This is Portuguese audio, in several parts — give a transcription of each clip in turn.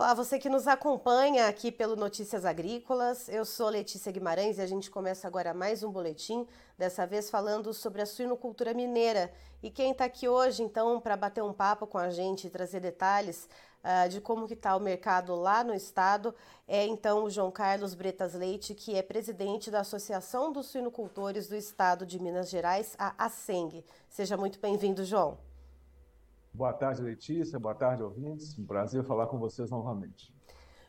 Olá, você que nos acompanha aqui pelo Notícias Agrícolas. Eu sou Letícia Guimarães e a gente começa agora mais um boletim, dessa vez falando sobre a suinocultura mineira. E quem está aqui hoje, então, para bater um papo com a gente e trazer detalhes uh, de como que está o mercado lá no estado, é então o João Carlos Bretas Leite, que é presidente da Associação dos Suinocultores do Estado de Minas Gerais, a ASENG. Seja muito bem-vindo, João. Boa tarde, Letícia. Boa tarde, ouvintes. Um prazer falar com vocês novamente.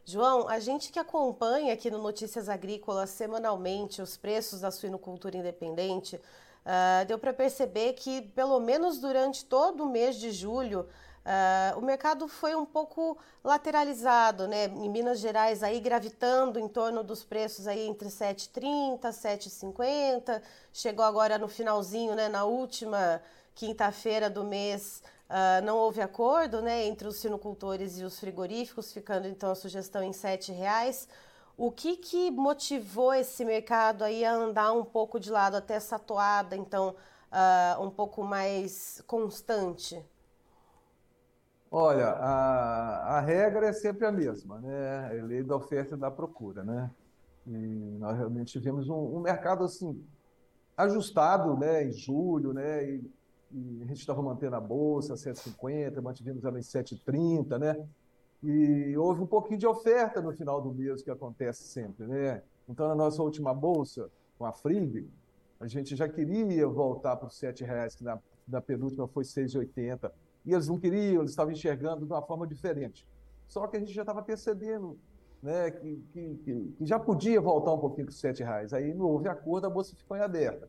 João, a gente que acompanha aqui no Notícias Agrícolas semanalmente os preços da suinocultura independente, uh, deu para perceber que, pelo menos durante todo o mês de julho, Uh, o mercado foi um pouco lateralizado, né? Em Minas Gerais aí gravitando em torno dos preços aí entre 7,30, 7,50. Chegou agora no finalzinho, né? Na última quinta-feira do mês Uh, não houve acordo né, entre os sinocultores e os frigoríficos, ficando então a sugestão em R$ reais. O que, que motivou esse mercado aí a andar um pouco de lado até essa toada, então, uh, um pouco mais constante? Olha, a, a regra é sempre a mesma, né? É lei da oferta e da procura, né? E nós realmente tivemos um, um mercado assim ajustado, né, em julho, né? E e a gente estava mantendo a bolsa 7,50, mantivemos ela em 7,30, né? E houve um pouquinho de oferta no final do mês, que acontece sempre, né? Então, na nossa última bolsa, com a Frig, a gente já queria voltar para os R$ reais, que na, na penúltima foi 6,80. E eles não queriam, eles estavam enxergando de uma forma diferente. Só que a gente já estava percebendo né, que, que, que, já podia voltar um pouquinho para os R$ reais. Aí não houve acordo, a bolsa ficou em aberta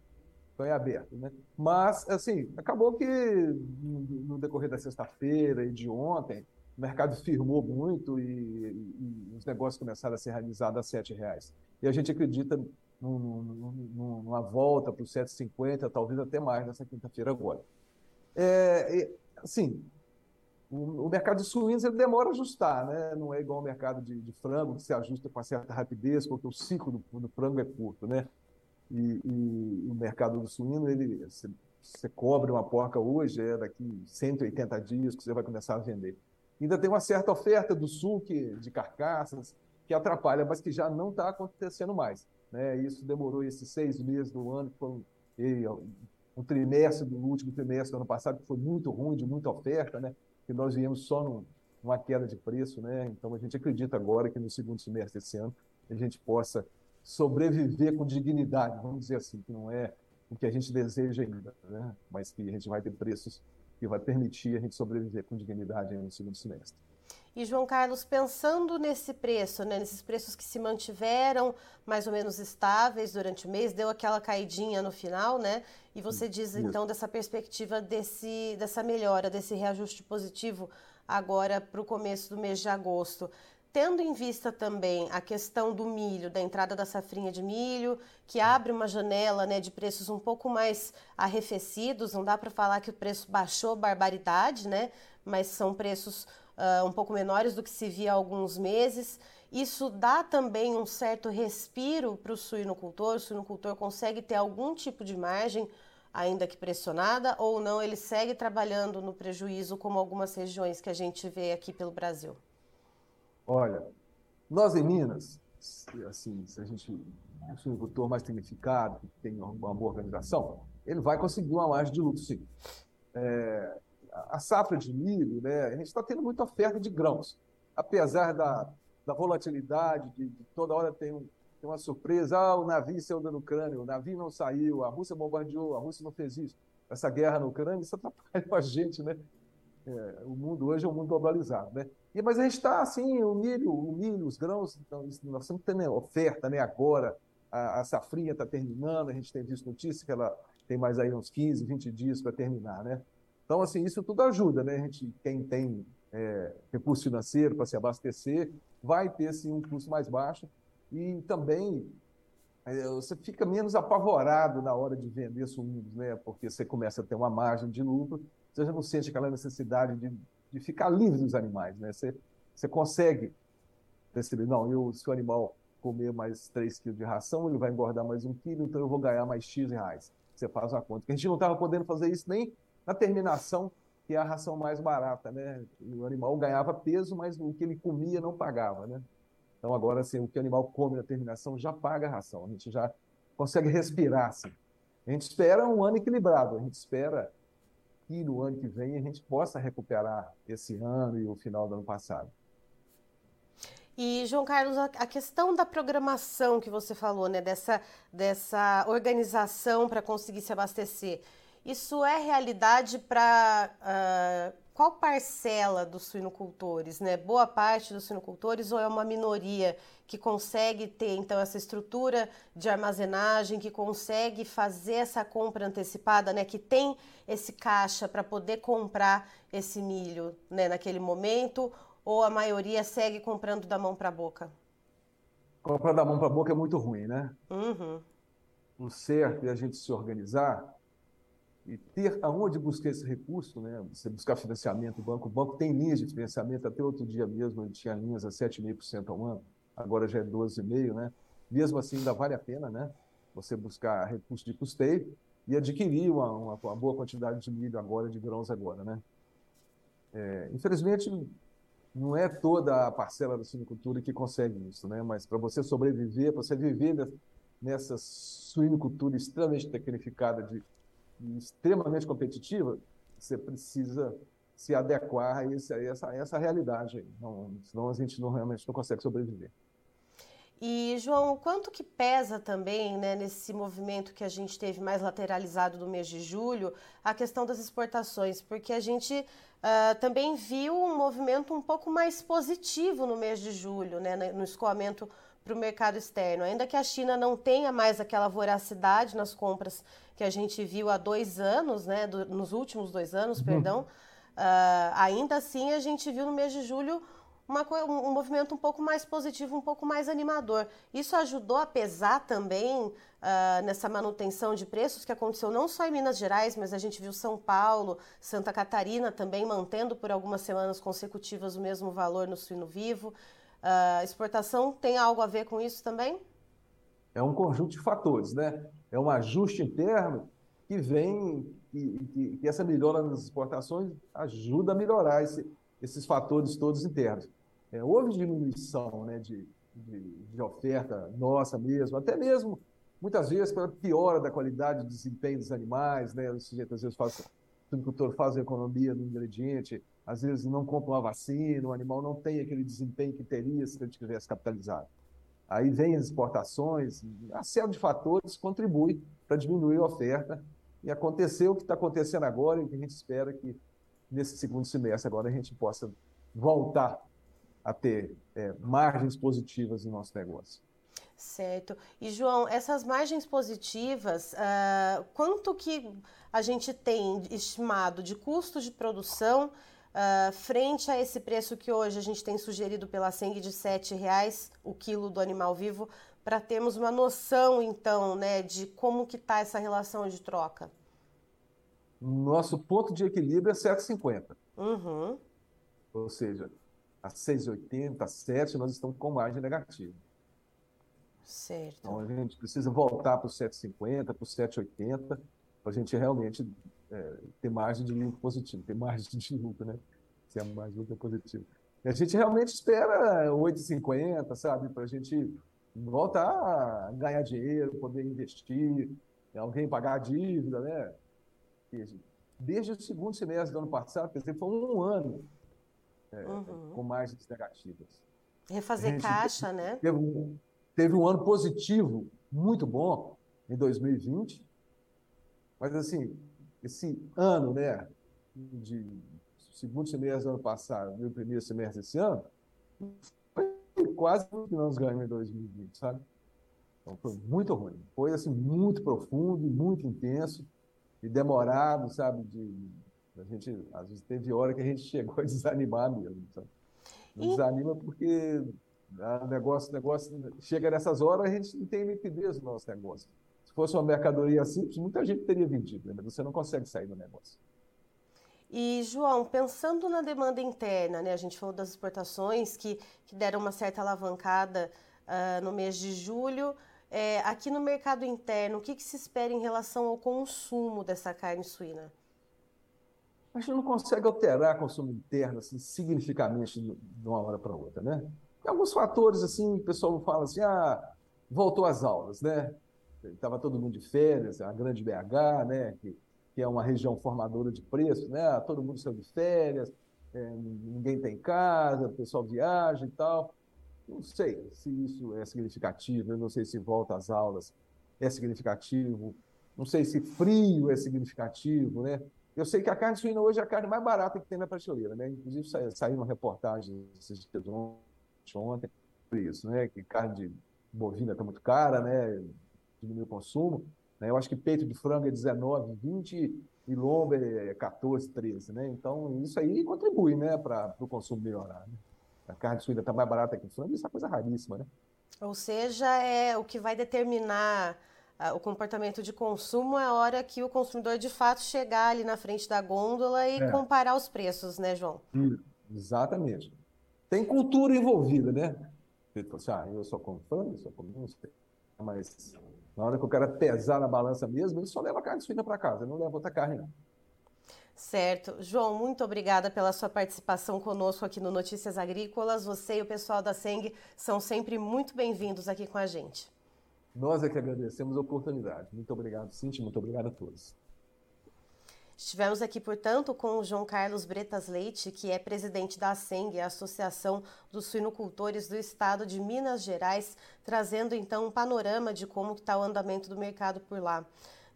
foi aberto. Né? Mas, assim, acabou que no decorrer da sexta-feira e de ontem, o mercado firmou muito e, e, os negócios começaram a ser realizados a R$ reais. E a gente acredita num, num, numa volta para os 7,50, talvez até mais nessa quinta-feira agora. É, assim, o, o, mercado de suínos ele demora a ajustar, né? não é igual ao mercado de, de frango, que se ajusta com certa rapidez, porque o ciclo do, do frango é curto. Né? E, e o mercado do suíno, ele, você, você cobre uma porca hoje, é daqui 180 dias que você vai começar a vender. Ainda tem uma certa oferta do sul que, de carcaças que atrapalha, mas que já não está acontecendo mais. Né? Isso demorou esses seis meses do ano, que um, trimestre do último trimestre do ano passado, que foi muito ruim, de muita oferta, né? que nós viemos só num, numa queda de preço. Né? Então, a gente acredita agora que no segundo semestre desse ano a gente possa sobreviver com dignidade, vamos dizer assim, que não é o que a gente deseja ainda, né? mas que a gente vai ter preços que vai permitir a gente sobreviver com dignidade no segundo semestre. E João Carlos, pensando nesse preço, né, nesses preços que se mantiveram mais ou menos estáveis durante o mês, deu aquela caidinha no final, né? E você diz então dessa perspectiva desse, dessa melhora, desse reajuste positivo agora para o começo do mês de agosto tendo em vista também a questão do milho, da entrada da safrinha de milho, que abre uma janela né, de preços um pouco mais arrefecidos, não dá para falar que o preço baixou barbaridade, né, mas são preços uh, um pouco menores do que se via há alguns meses. Isso dá também um certo respiro para o suinocultor, o suinocultor consegue ter algum tipo de margem, ainda que pressionada, ou não, ele segue trabalhando no prejuízo, como algumas regiões que a gente vê aqui pelo Brasil. Olha, nós em Minas, assim, se a gente um agricultor mais tecnificado, que tem uma boa organização, ele vai conseguir uma margem de lucro, sim. É, a safra de milho, né, a gente está tendo muita oferta de grãos. Apesar da, da volatilidade, de, de toda hora tem, um, tem, uma surpresa, ah, o navio saiu da Ucrânia, o navio não saiu, a Rússia bombardeou, a Rússia não fez isso. Essa guerra na Ucrânia, isso atrapalha a gente, né? É, o mundo hoje é um mundo globalizado, né? E, mas a gente está assim, o milho, o milho, os grãos, então, nós estamos tendo oferta, né? Agora a, a safrinha está terminando, a gente tem visto notícia que ela tem mais aí uns 15, 20 dias para terminar, né? Então, assim, isso tudo ajuda, né? A gente, quem tem é, recurso financeiro para se abastecer, vai ter, sim, um custo mais baixo e também é, você fica menos apavorado na hora de vender suínos, né? Porque você começa a ter uma margem de lucro você já não sente aquela necessidade de, de ficar livre dos animais, né? Você, você consegue perceber, não, eu, se o animal comer mais 3 quilos de ração, ele vai engordar mais um quilo, então eu vou ganhar mais X reais. Você faz uma conta. A gente não estava podendo fazer isso nem na terminação que é a ração mais barata, né? O animal ganhava peso, mas o que ele comia não pagava, né? Então agora assim, o que o animal come na terminação já paga a ração, a gente já consegue respirar assim. A gente espera um ano equilibrado, a gente espera que no ano que vem a gente possa recuperar esse ano e o final do ano passado. E, João Carlos, a questão da programação que você falou, né, dessa, dessa organização para conseguir se abastecer, isso é realidade para uh, ah, qual parcela dos suinocultores? Né? Boa parte dos suinocultores ou é uma minoria que consegue ter então essa estrutura de armazenagem, que consegue fazer essa compra antecipada, né? que tem esse caixa para poder comprar esse milho né? naquele momento? Ou a maioria segue comprando da mão para a boca? Comprar da mão para a boca é muito ruim, né? Uhum. O certo é a gente se organizar e ter aonde buscar esse recurso, né? Você buscar financiamento, o banco, o banco tem linhas de financiamento, até outro dia mesmo ele tinha linhas a 7,5% ao ano, agora já é 12,5%, né? Mesmo assim ainda vale a pena, né? Você buscar recurso de custeio e adquirir uma, uma, uma boa quantidade de milho agora, de grãos agora, né? É, infelizmente, não é toda a parcela da suinocultura que consegue isso, né? Mas para você sobreviver, para você viver nessa suinocultura extremamente tecnificada de extremamente competitiva, você precisa se adequar a, esse, a essa, a essa realidade. Não, senão a gente não, realmente não consegue sobreviver. E, João, quanto que pesa também, né, nesse movimento que a gente teve mais lateralizado do mês de julho, a questão das exportações? Porque a gente uh, também viu um movimento um pouco mais positivo no mês de julho, né, no escoamento para o mercado externo. Ainda que a China não tenha mais aquela voracidade nas compras que a gente viu há dois anos, né, do, nos últimos dois anos, uhum. perdão, uh, ainda assim a gente viu no mês de julho uma, um movimento um pouco mais positivo, um pouco mais animador. Isso ajudou a pesar também uh, nessa manutenção de preços que aconteceu não só em Minas Gerais, mas a gente viu São Paulo, Santa Catarina também mantendo por algumas semanas consecutivas o mesmo valor no suíno vivo. A uh, exportação tem algo a ver com isso também? É um conjunto de fatores, né? É um ajuste interno que vem e, que essa melhora nas exportações ajuda a melhorar esse, esses fatores todos internos. É, houve diminuição né, de, de, de, oferta nossa mesmo, até mesmo, muitas vezes, pela piora da qualidade de desempenho dos animais, né? O sujeito às vezes faz, o agricultor faz a economia do ingrediente, às vezes não compra uma vacina, o animal não tem aquele desempenho que teria se ele tivesse capitalizado. Aí vem as exportações, a série de fatores contribui para diminuir a oferta e aconteceu o que está acontecendo agora e que a gente espera que nesse segundo semestre agora a gente possa voltar a ter é, margens positivas no nosso negócio. Certo. E João, essas margens positivas, uh, quanto que a gente tem estimado de custo de produção uh, frente a esse preço que hoje a gente tem sugerido pela Seng de R$ reais o quilo do animal vivo, para termos uma noção, então, né, de como que está essa relação de troca? Nosso ponto de equilíbrio é 7,50. Uhum. Ou seja, a 6,80, 7, nós estamos com margem negativa. Certo. Então a gente precisa voltar para o 7,50, para o 7,80, para a gente realmente é, ter margem de lucro positivo, ter margem de lucro, né? Se a margem de lucro é positivo. E a gente realmente espera 8,50, sabe? Para a gente voltar a ganhar dinheiro, poder investir, alguém pagar a dívida, né? Desde o segundo semestre do ano passado, quer dizer, foi um ano é, uhum. com margens negativas. Refazer caixa, teve, né? Teve um, teve um ano positivo, muito bom, em 2020, mas assim, esse ano, né, de segundo semestre do ano passado e o primeiro semestre desse ano, foi quase o que nós ganhamos em 2020, sabe? Então foi muito ruim. Foi assim, muito profundo, muito intenso e demorado, sabe? De, a gente, às vezes teve hora que a gente chegou a desanimar mesmo, sabe? E... Desanima porque o ah, negócio, negócio chega nessas horas, a gente não tem liquidez no nosso negócio. Se fosse uma mercadoria simples, muita gente teria vendido, né? mas você não consegue sair do negócio. E, João, pensando na demanda interna, né, a gente falou das exportações que, que deram uma certa alavancada uh, no mês de julho. É, aqui no mercado interno, o que, que, se espera em relação ao consumo dessa carne suína? a gente não consegue alterar o consumo interno assim, significativamente de uma hora para outra, né? Tem alguns fatores, assim, o pessoal fala assim, ah, voltou às aulas, né? Estava todo mundo de férias, a grande BH, né? Que, que é uma região formadora de preços, né? Todo mundo saiu de férias, é, ninguém tem casa, o pessoal viaja e tal. Não sei se isso é significativo, eu não sei se volta às aulas é significativo, não sei se frio é significativo, né? Eu sei que a carne suína hoje é a carne mais barata que tem na prateleira, né? Inclusive saiu uma reportagem dias ontem por isso, né? Que carne de bovina está muito cara, né? Diminuiu o consumo. Né? Eu acho que peito de frango é 19, 20 e lombo é 14, 13, né? Então isso aí contribui, né? Para o consumo melhorar. Né? A carne suína está mais barata que o frango, isso é coisa raríssima, né? Ou seja, é o que vai determinar o comportamento de consumo é a hora que o consumidor de fato chegar ali na frente da gôndola e é. comparar os preços, né, João? Exatamente. Tem cultura envolvida, né? Você fala assim, ah, eu só como frango, eu só como não sei. Mas na hora que o cara pesar na balança mesmo, ele só leva carne suína para casa, ele não leva outra carne, não. Certo. João, muito obrigada pela sua participação conosco aqui no Notícias Agrícolas. Você e o pessoal da SENG são sempre muito bem-vindos aqui com a gente. Nós é que agradecemos a oportunidade. Muito obrigado, Cintia, muito obrigado a todos. Estivemos aqui, portanto, com o João Carlos Bretas Leite, que é presidente da ASENG, a Associação dos Suinocultores do Estado de Minas Gerais, trazendo então um panorama de como está o andamento do mercado por lá.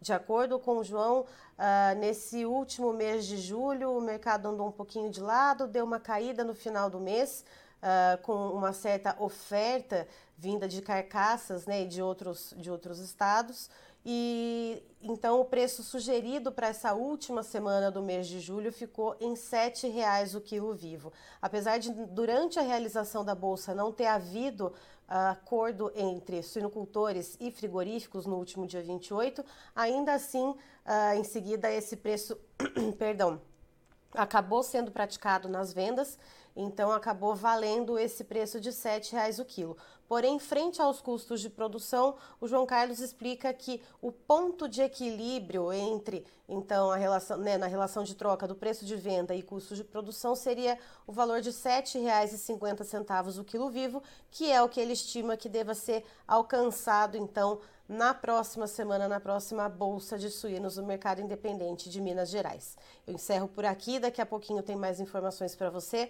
De acordo com o João, uh, nesse último mês de julho, o mercado andou um pouquinho de lado, deu uma caída no final do mês, uh, com uma certa oferta vinda de carcaças né, de, outros, de outros estados. E então o preço sugerido para essa última semana do mês de julho ficou em R$ 7,00 o quilo vivo. Apesar de durante a realização da bolsa não ter havido uh, acordo entre suinocultores e frigoríficos no último dia 28, ainda assim, uh, em seguida esse preço, perdão, acabou sendo praticado nas vendas então acabou valendo esse preço de R$ 7,00 o quilo. Porém, frente aos custos de produção, o João Carlos explica que o ponto de equilíbrio entre então a relação, né, na relação de troca do preço de venda e custo de produção seria o valor de R$ 7,50 o quilo vivo, que é o que ele estima que deva ser alcançado então na próxima semana, na próxima Bolsa de Suínos do Mercado Independente de Minas Gerais. Eu encerro por aqui, daqui a pouquinho tem mais informações para você.